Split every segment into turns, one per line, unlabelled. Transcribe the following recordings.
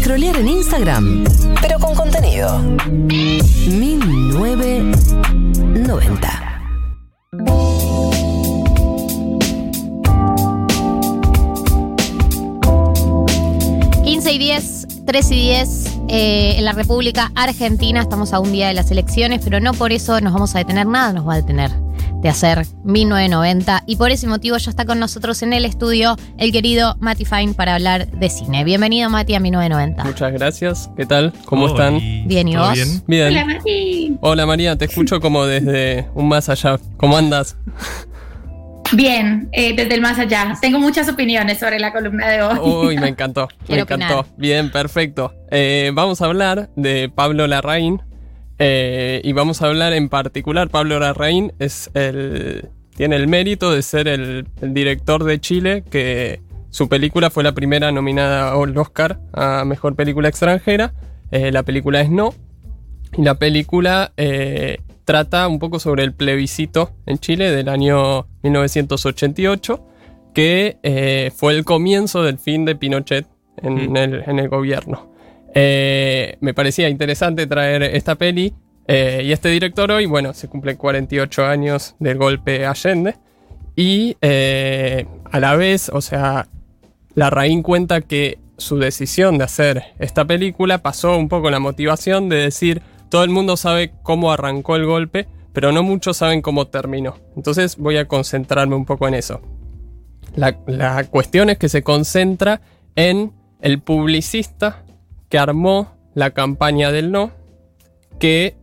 scrollear en Instagram, pero con contenido. 1990.
y 10, 3 y 10 eh, en la República Argentina. Estamos a un día de las elecciones, pero no por eso nos vamos a detener. Nada nos va a detener de hacer 1990. Y por ese motivo ya está con nosotros en el estudio el querido Mati Fine para hablar de cine. Bienvenido, Mati, a 1990.
Muchas gracias. ¿Qué tal? ¿Cómo
Hola.
están?
Bien, ¿y vos?
Bien?
Bien.
Hola, Mati.
Hola María, te escucho como desde un más allá. ¿Cómo andas?
Bien, eh, desde el más allá. Tengo muchas opiniones sobre la columna de hoy.
Uy, me encantó. me
Quiero
encantó.
opinar.
Bien, perfecto. Eh, vamos a hablar de Pablo Larraín. Eh, y vamos a hablar en particular, Pablo Larraín es el, tiene el mérito de ser el, el director de Chile que su película fue la primera nominada al Oscar a Mejor Película Extranjera. Eh, la película es No. Y la película eh, trata un poco sobre el plebiscito en Chile del año 1988, que fue el comienzo del fin de Pinochet en,
Mm.
el, en el gobierno. Eh, me parecía interesante traer esta peli eh, y este director hoy, bueno, se cumplen 48 años del golpe Allende. Y eh, a la vez, o sea, Larraín cuenta que su decisión de hacer esta película pasó un poco la motivación de decir, todo el mundo sabe cómo arrancó el golpe, pero no muchos saben cómo terminó. Entonces voy a concentrarme un poco en eso. La, la cuestión es que se concentra en el publicista que armó la campaña del no, que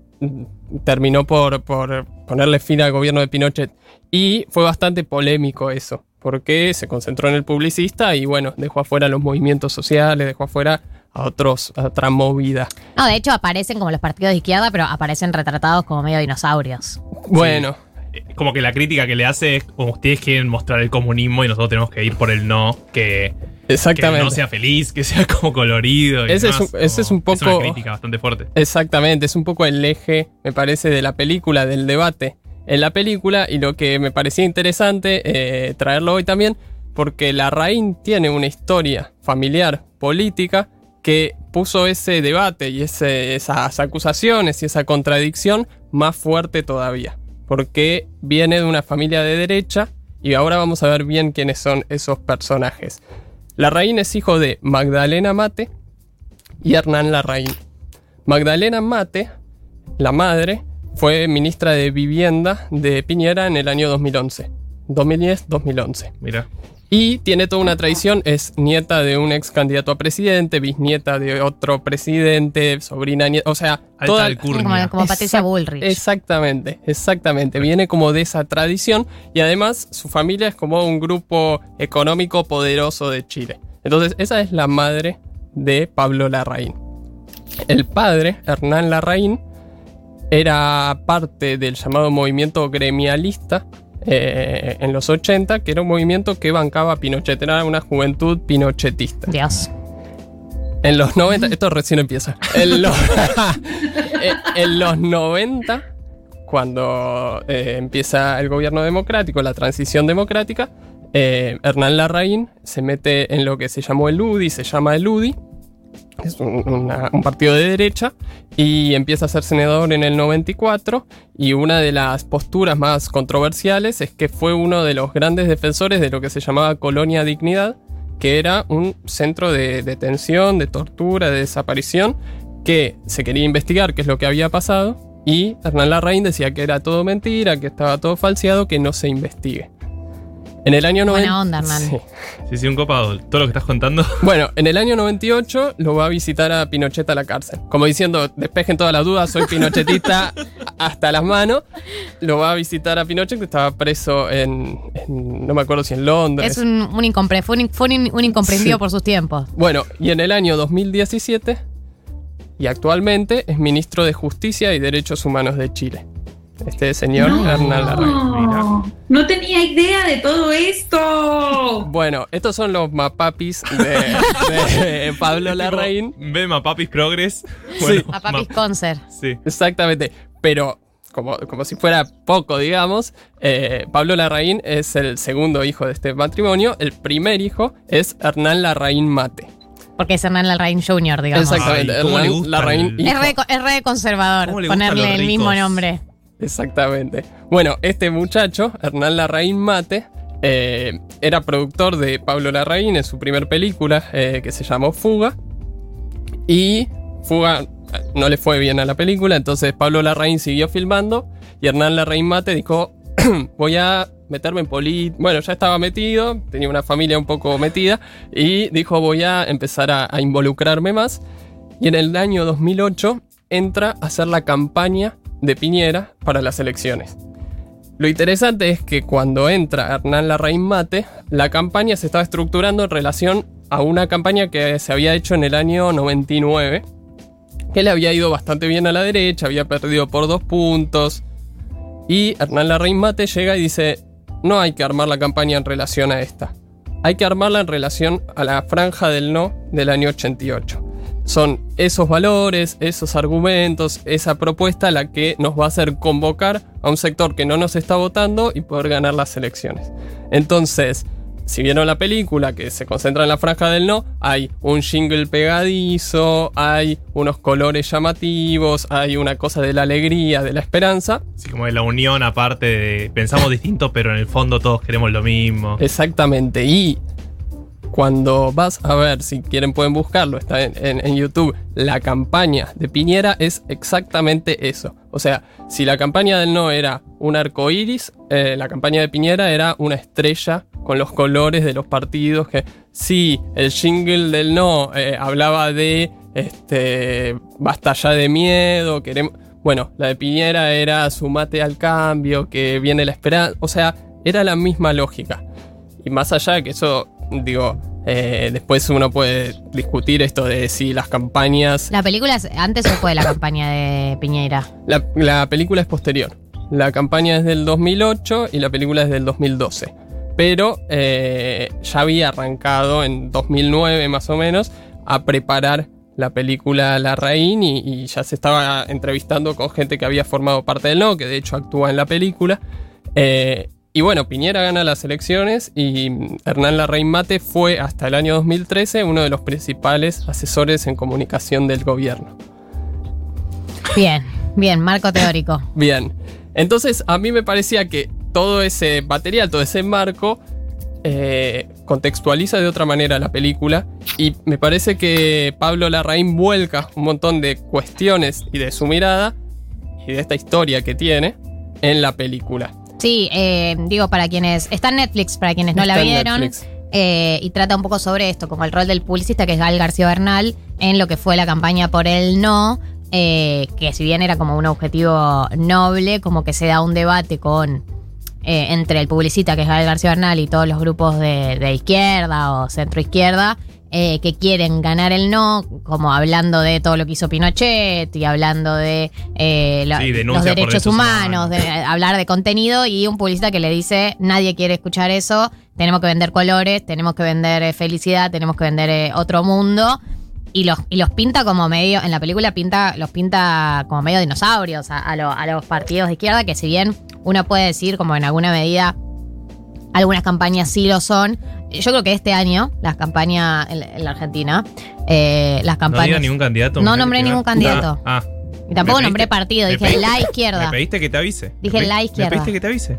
terminó por, por ponerle fin al gobierno de Pinochet. Y fue bastante polémico eso, porque se concentró en el publicista y bueno, dejó afuera los movimientos sociales, dejó afuera a, otros, a otra movida.
No, de hecho aparecen como los partidos de izquierda, pero aparecen retratados como medio dinosaurios.
Bueno,
Eh, Como que la crítica que le hace es como ustedes quieren mostrar el comunismo y nosotros tenemos que ir por el no, que, que
exactamente.
no sea feliz, que sea como colorido. y
Ese es un- ese es un poco-
Es una crítica bastante fuerte.
Exactamente, es un poco el eje, me parece, de la película, del debate en la película y lo que me parecía interesante eh, traerlo hoy también, porque Larraín tiene una historia familiar, política, que puso ese debate y ese- esas acusaciones y esa contradicción más fuerte todavía, porque viene de una familia de derecha y ahora vamos a ver bien quiénes son esos personajes. Larraín es hijo de Magdalena Mate y Hernán Larraín. Magdalena Mate, la madre, fue ministra de Vivienda de Piñera en el año 2011. 2010-2011.
Mira.
Y tiene toda una tradición, es nieta de un ex candidato a presidente, bisnieta de otro presidente, sobrina nieta, o sea,
Alta
toda.
Como, como Patricia Bullrich.
Exactamente, exactamente. Viene como de esa tradición y además su familia es como un grupo económico poderoso de Chile. Entonces, esa es la madre de Pablo Larraín. El padre, Hernán Larraín, era parte del llamado movimiento gremialista eh, en los 80, que era un movimiento que bancaba a Pinochet, era una juventud pinochetista.
Dios.
En los 90, esto recién empieza. En los, en- en los 90, cuando eh, empieza el gobierno democrático, la transición democrática, eh, Hernán Larraín se mete en lo que se llamó el UDI, se llama el UDI, es un, partido de derecha, y empieza a ser senador en el 94, y una de las posturas más controversiales es que fue uno de los grandes defensores de lo que se llamaba Colonia Dignidad, que era un centro de detención, de tortura, de desaparición, que se quería investigar qué es lo que había pasado, y Hernán Larraín decía que era todo mentira, que estaba todo falseado, que no se investigue. En el año 90...
Buena onda, Hernán.
Sí.
Sí, sí, un copado. Todo lo que estás contando.
Bueno, en el año 98 lo va a visitar a Pinochet a la cárcel. Como diciendo, despejen todas las dudas, soy pinochetista hasta las manos. Lo va a visitar a Pinochet, que estaba preso en, en- no me acuerdo si en Londres.
Es un, un incompre- fue un, fue un- un incomprendido
Sí.
por sus tiempos.
Bueno, y en el año 2017, y actualmente es ministro de Justicia y Derechos Humanos de Chile. Este señor Hernán Larraín.
No, no tenía idea de todo esto.
Bueno, estos son los mapapis de, de Pablo Larraín.
Bema Papis Progress.
Sí.
A Papis
ma-
Concert.
Sí.
Exactamente. Pero, como, como si fuera poco, digamos, eh, Pablo Larraín es el segundo hijo de este matrimonio. El primer hijo es Hernán Larraín Mate.
Porque es Hernán Larraín Jr., digamos.
Exactamente.
Ay, ¿cómo le
Hernán
gusta
Larraín,
el-
Es re, es re conservador
¿Cómo le gustan
ponerle el mismo nombre.
Exactamente. Bueno, este muchacho, Hernán Larraín Mate, eh, era productor de Pablo Larraín en su primer película eh, que se llamó Fuga. Y Fuga eh, no le fue bien a la película, entonces Pablo Larraín siguió filmando y Hernán Larraín Mate dijo, voy a meterme en política. Bueno, ya estaba metido, tenía una familia un poco metida y dijo, voy a empezar a, a involucrarme más. Y en el año 2008 entra a hacer la campaña de Piñera para las elecciones. Lo interesante es que cuando entra Hernán Larraín Mate, la campaña se estaba estructurando en relación a una campaña que se había hecho en el año 99, que le había ido bastante bien a la derecha, había perdido por dos puntos. Y Hernán Larraín Mate llega y dice, no hay que armar la campaña en relación a esta, hay que armarla en relación a la franja del no del año 88 son esos valores, esos argumentos, esa propuesta la que nos va a hacer convocar a un sector que no nos está votando y poder ganar las elecciones. Entonces, si vieron la película que se concentra en la franja del no, hay un jingle pegadizo, hay unos colores llamativos, hay una cosa de la alegría, de la esperanza.
Así como de la unión aparte de pensamos distinto, pero en el fondo todos queremos lo mismo.
Exactamente. Y cuando vas a ver, si quieren pueden buscarlo, está en, YouTube, la campaña de Piñera es exactamente eso. O sea, si la campaña del no era un arco iris, eh, la campaña de Piñera era una estrella con los colores de los partidos. Que sí, el jingle del no eh, hablaba de este basta ya de miedo, queremos. Bueno, la de Piñera era sumate al cambio, que viene la esperanza. O sea, era la misma lógica. Y más allá de que eso, digo, eh, después uno puede discutir esto de si las campañas.
¿La película es antes o de la campaña de Piñera?
La, la película es posterior. La campaña es del 2008 y la película es del 2012. Pero eh, ya había arrancado en 2009 más o menos a preparar la película La Raín y, y ya se estaba entrevistando con gente que había formado parte del no, que de hecho actúa en la película. Eh, y bueno, Piñera gana las elecciones y Hernán Larraín Mate fue hasta el año 2013 uno de los principales asesores en comunicación del gobierno.
Bien, bien, marco teórico.
Bien, entonces a mí me parecía que todo ese material, todo ese marco, eh, contextualiza de otra manera la película y me parece que Pablo Larraín vuelca un montón de cuestiones y de su mirada y de esta historia que tiene en la película.
Sí, eh, digo, para quienes. Está en Netflix, para quienes no la
Está
vieron. Eh, y trata un poco sobre esto, como el rol del publicista, que es Gal García Bernal, en lo que fue la campaña por el no, eh, que si bien era como un objetivo noble, como que se da un debate con eh, entre el publicista, que es Gal García Bernal, y todos los grupos de, de izquierda o centro izquierda, eh, que quieren ganar el no, como hablando de todo lo que hizo Pinochet y hablando de eh, la-
Sí,
los derechos humanos,
humanos.
de hablar de contenido y un publicista que le dice nadie quiere escuchar eso, tenemos que vender colores, tenemos que vender eh, felicidad, tenemos que vender eh, otro mundo. Y los, y los pinta como medio, en la película pinta, los pinta como medio dinosaurios a, a lo- a los partidos de izquierda, que si bien uno puede decir como en alguna medida algunas campañas sí lo son. Yo creo que este año, las campañas en, en la Argentina, eh, las
No
campañas.
diga ningún candidato.
No
me
nombré ningún candidato.
Ah,
y tampoco
¿Me
nombré partido,
me
dije
pediste-
la
¿Me
izquierda.
pediste que te avise?
Dije
¿Me
la izquierda.
¿Me pediste que te avise?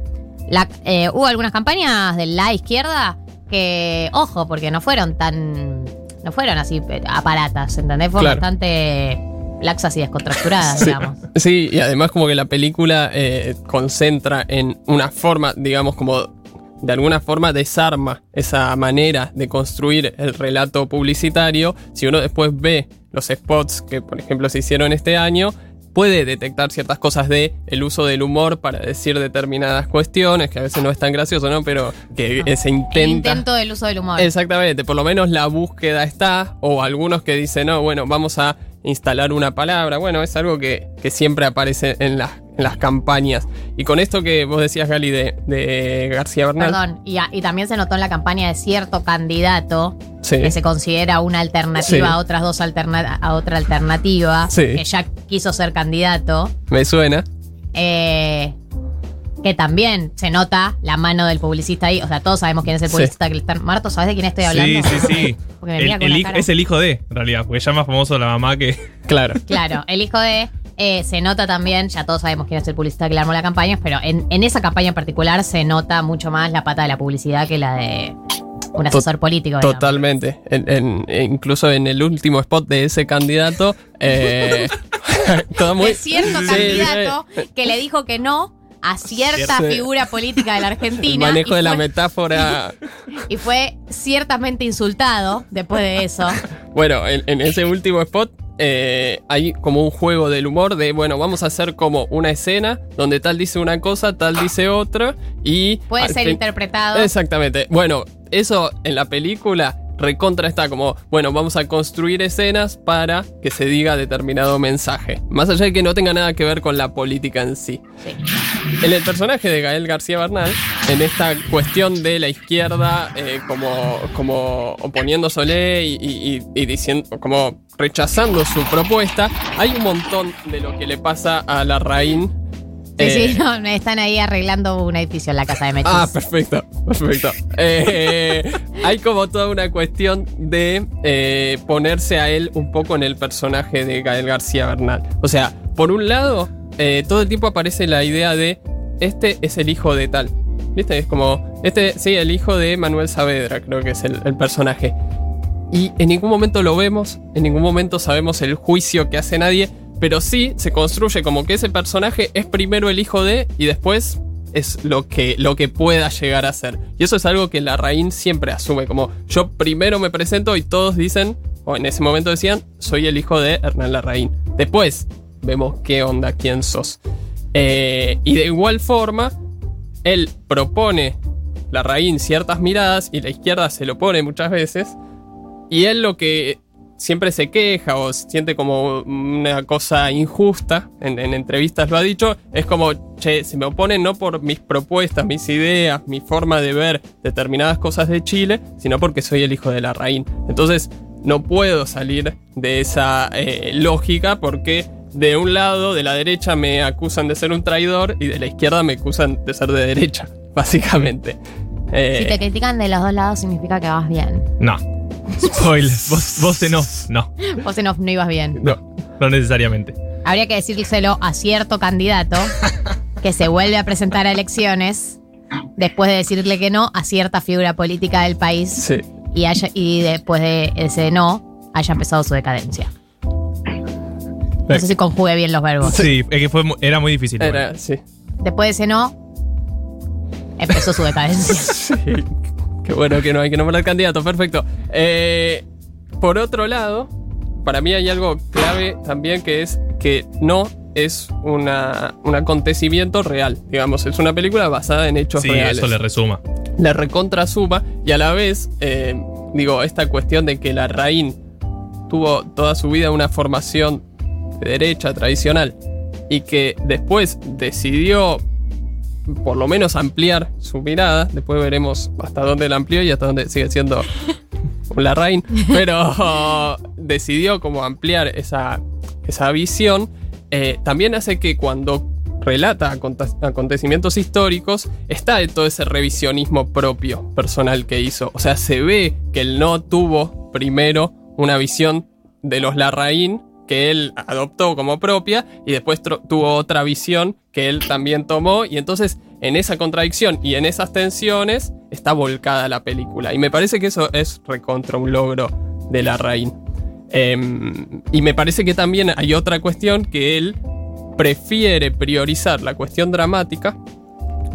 La- eh, hubo algunas campañas de la izquierda que, ojo, porque no fueron tan. No fueron así eh, aparatas, ¿entendés? Fueron
Claro.
bastante laxas y descontracturadas,
Sí,
digamos.
sí, y además como que la película eh, concentra en una forma, digamos, como de alguna forma desarma esa manera de construir el relato publicitario. Si uno después ve los spots que, por ejemplo, se hicieron este año, puede detectar ciertas cosas de el uso del humor para decir determinadas cuestiones, que a veces no es tan gracioso, ¿no? Pero que eh, se
El
intenta...
intento del uso del humor.
Exactamente, por lo menos la búsqueda está, o algunos que dicen, no, bueno, vamos a instalar una palabra, bueno, es algo que, que siempre aparece en las, en las campañas. Y con esto que vos decías, Gali, de, de García Bernal,
Perdón, y, a- y también se notó en la campaña de cierto candidato
sí,
que se considera una alternativa
Sí.
a otras dos alterna a otra alternativa,
Sí.
que ya quiso ser candidato,
me suena.
eh, que también se nota la mano del publicista ahí. O sea, todos sabemos quién es el
Sí.
publicista que le están. Marto, ¿sabes de quién estoy hablando?
Sí, sí, sí.
Porque me
El-
mira con
el es el hijo de, en realidad, porque ya más famoso la mamá que.
Claro.
Claro, el hijo de. Eh, se nota también, ya todos sabemos quién es el publicista que le armó la campaña, pero en, en esa campaña en particular se nota mucho más la pata de la publicidad que la de un asesor político. digamos.
Totalmente. En- en- e incluso en el último spot de ese candidato. eh, todo muy.
de cierto
Sí,
candidato que le dijo que no a cierta figura política de la
El
Argentina.
manejo
y
de la
fue-
metáfora.
Y fue ciertamente insultado después de eso.
Bueno, en, en ese último spot eh, hay como un juego del humor de, bueno, vamos a hacer como una escena donde tal dice una cosa, tal dice otra y...
Puede ser
fin-
interpretado.
Exactamente. Bueno, eso en la película recontra está como, bueno, vamos a construir escenas para que se diga determinado mensaje. Más allá de que no tenga nada que ver con la política en sí.
Sí.
En el personaje de Gael García Bernal, en esta cuestión de la izquierda eh, como, como oponiéndosele y, y- y- y diciendo, como rechazando su propuesta, hay un montón de lo que le pasa a la Raín.
Sí,
eh,
sí, no, están ahí arreglando un edificio en la casa de Mechis.
Ah, perfecto, perfecto. Eh, hay como toda una cuestión de eh, ponerse a él un poco en el personaje de Gael García Bernal. O sea, por un lado, eh, todo el tiempo aparece la idea de este es el hijo de tal. ¿Viste? Es como, este, sí, el hijo de Manuel Saavedra, creo que es el, el personaje. Y en ningún momento lo vemos, en ningún momento sabemos el juicio que hace nadie, pero sí se construye como que ese personaje es primero el hijo de y después es lo que, lo que pueda llegar a ser. Y eso es algo que Larraín siempre asume, como yo primero me presento y todos dicen, o en ese momento decían, soy el hijo de Hernán Larraín. Después vemos qué onda, quién sos. Eh, y de igual forma, él propone Larraín ciertas miradas y la izquierda se lo pone muchas veces. Y él lo que siempre se queja o siente como una cosa injusta, en, en entrevistas lo ha dicho, es como, che, se me oponen no por mis propuestas, mis ideas, mi forma de ver determinadas cosas de Chile, sino porque soy el hijo de la Raín. Entonces, no puedo salir de esa eh, lógica porque de un lado, de la derecha, me acusan de ser un traidor y de la izquierda me acusan de ser de derecha, básicamente. Eh,
Si te critican de los dos lados significa que vas bien.
No. Spoiler. vos, vos en off. No.
Vos en off no ibas bien.
No. No necesariamente.
Habría que decírselo a cierto candidato que se vuelve a presentar a elecciones después de decirle que no a cierta figura política del país
sí.
y, haya, y después de ese no haya empezado su decadencia. No sé si conjugue bien los verbos.
Sí, es que fue, era muy difícil.
Era, sí.
Después de ese no, empezó su decadencia.
Sí, qué bueno que no hay que nombrar candidato, perfecto. Eh, por otro lado, para mí hay algo clave también que es que no es una, un acontecimiento real. Digamos, es una película basada en hechos
Sí,
reales.
eso le resuma.
Le recontra suma y a la vez, eh, digo, esta cuestión de que la Raín tuvo toda su vida una formación de derecha tradicional y que después decidió por lo menos ampliar su mirada, después veremos hasta dónde la amplió y hasta dónde sigue siendo un Larraín, pero decidió como ampliar esa, esa visión, eh, también hace que cuando relata aconte- acontecimientos históricos, está de todo ese revisionismo propio, personal que hizo. O sea, se ve que él no tuvo primero una visión de los Larraín que él adoptó como propia y después tuvo otra visión que él también tomó y entonces en esa contradicción y en esas tensiones está volcada la película y me parece que eso es recontra un logro de Larraín. Em, y me parece que también hay otra cuestión que él prefiere priorizar la cuestión dramática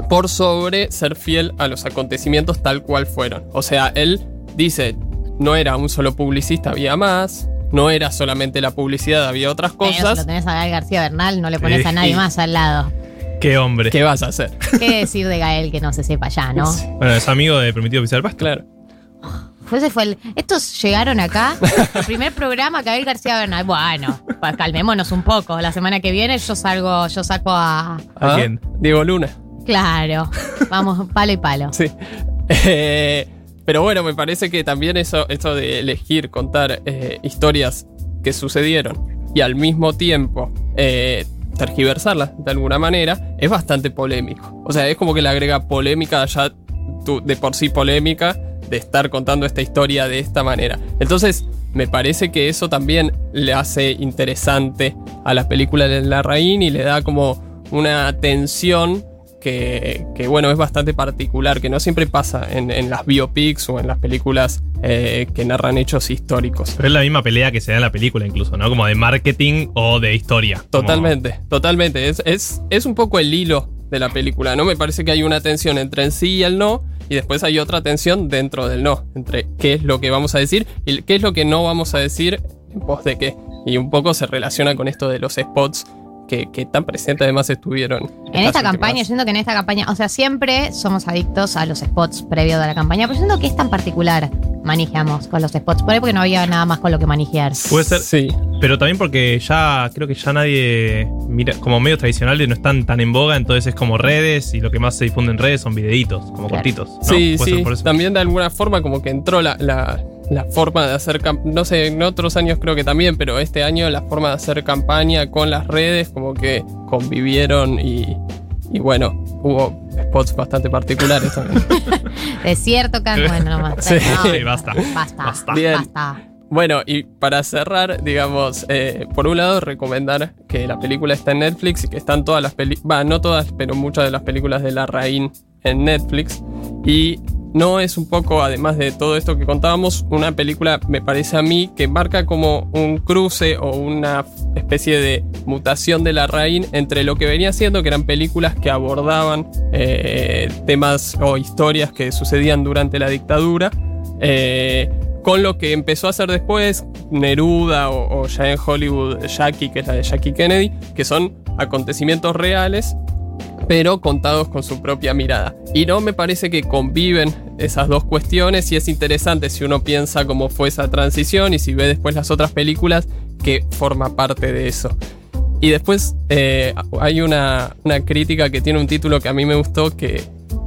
por sobre ser fiel a los acontecimientos tal cual fueron. O sea, él dice, no era un solo publicista, había más, no era solamente la publicidad, había otras
Pero si lo
cosas.
tenés a Gael García Bernal, no le pones
Sí.
a nadie más al lado.
Qué hombre.
¿Qué vas a hacer?
¿Qué decir de Gael que no se sepa ya, no?
Bueno, es amigo de Permitido Pisar Pasto.
Claro.
Fue ese fue el- estos llegaron acá, el primer programa Gael García Bernal. Bueno, pues calmémonos un poco. La semana que viene yo salgo, yo saco a.
¿A
Ah,
quién?
Diego Luna.
Claro. Vamos, palo y palo.
Sí. Eh, pero bueno, me parece que también eso, eso de elegir contar eh, historias que sucedieron y al mismo tiempo eh, tergiversarla de alguna manera, es bastante polémico. O sea, es como que le agrega polémica ya de por sí polémica de estar contando esta historia de esta manera. Entonces, me parece que eso también le hace interesante a la película de Larraín y le da como una tensión que, que, bueno, es bastante particular, que no siempre pasa en, en las biopics o en las películas eh, que narran hechos históricos.
Pero es la misma pelea que se da en la película incluso, ¿no? Como de marketing o de historia. Como-
Totalmente, totalmente. Es, es, es un poco el hilo de la película, ¿no? Me parece que hay una tensión entre el sí y el no, y después hay otra tensión dentro del no, entre qué es lo que vamos a decir y qué es lo que no vamos a decir en pos de qué. Y un poco se relaciona con esto de los spots que, que tan presentes además estuvieron.
En esta campaña, yo siento que en esta campaña, o sea, siempre somos adictos a los spots previos de la campaña, pero yo siento que es tan particular manejamos con los spots. Por ahí porque no había nada más con lo que manejar.
Puede ser,
Sí,
pero también porque ya creo que ya nadie mira, como medios tradicionales no están tan en boga, entonces es como redes y lo que más se difunde en redes son videitos, como
Claro.
cortitos. ¿no?
Sí,
Puede ser
sí.
por eso.
También de alguna forma como que entró la, la, la forma de hacer no sé, en otros años creo que también, pero este año la forma de hacer campaña con las redes como que convivieron y, y bueno, hubo spots bastante particulares también.
Desierto, can, bueno, no más.
Sí.
No,
Sí, basta.
Basta.
Basta.
Bien.
Basta.
Bueno, y para cerrar, digamos, eh, por un lado recomendar que la película está en Netflix y que están todas las películas, va, no todas, pero muchas de las películas de La Raín en Netflix. Y no es un poco, además de todo esto que contábamos, una película, me parece a mí, que marca como un cruce o una especie de mutación de La Raín entre lo que venía siendo, que eran películas que abordaban eh, temas o historias que sucedían durante la dictadura. eh, con lo que empezó a hacer después Neruda o, o ya en Hollywood Jackie, que es la de Jackie Kennedy, que son acontecimientos reales, pero contados con su propia mirada. Y no me parece que conviven esas dos cuestiones y es interesante si uno piensa cómo fue esa transición y si ve después las otras películas que forma parte de eso. Y después eh, hay una, una crítica que tiene un título que a mí me gustó que,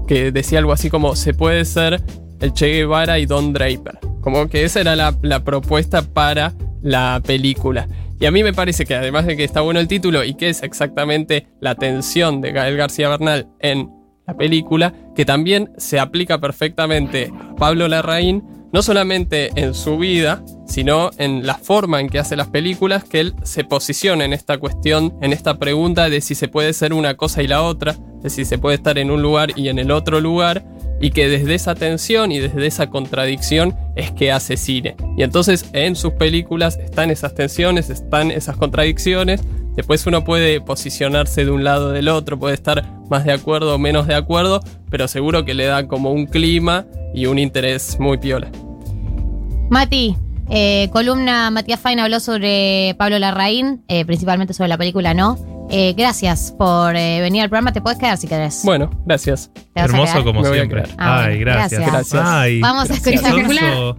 que decía algo así como se puede ser el Che Guevara y Don Draper. Como que esa era la, la propuesta para la película. Y a mí me parece que además de que está bueno el título y que es exactamente la tensión de Gael García Bernal en la película, que también se aplica perfectamente Pablo Larraín, no solamente en su vida, sino en la forma en que hace las películas, que él se posiciona en esta cuestión, en esta pregunta de si se puede ser una cosa y la otra, de si se puede estar en un lugar y en el otro lugar, y que desde esa tensión y desde esa contradicción es que hace cine. Y entonces en sus películas están esas tensiones, están esas contradicciones, después uno puede posicionarse de un lado o del otro, puede estar más de acuerdo o menos de acuerdo, pero seguro que le da como un clima y un interés muy piola.
Mati, eh, columna Matías Fain habló sobre Pablo Larraín, eh, principalmente sobre la película No. Eh, gracias por eh, venir al programa. Te puedes quedar si querés.
Bueno, gracias.
¿Te vas a
Hermoso
quedar?
como
Me voy a
siempre.
quedar.
Ah,
Ay, gracias.
gracias.
Gracias.
Ay,
Vamos a escuchar.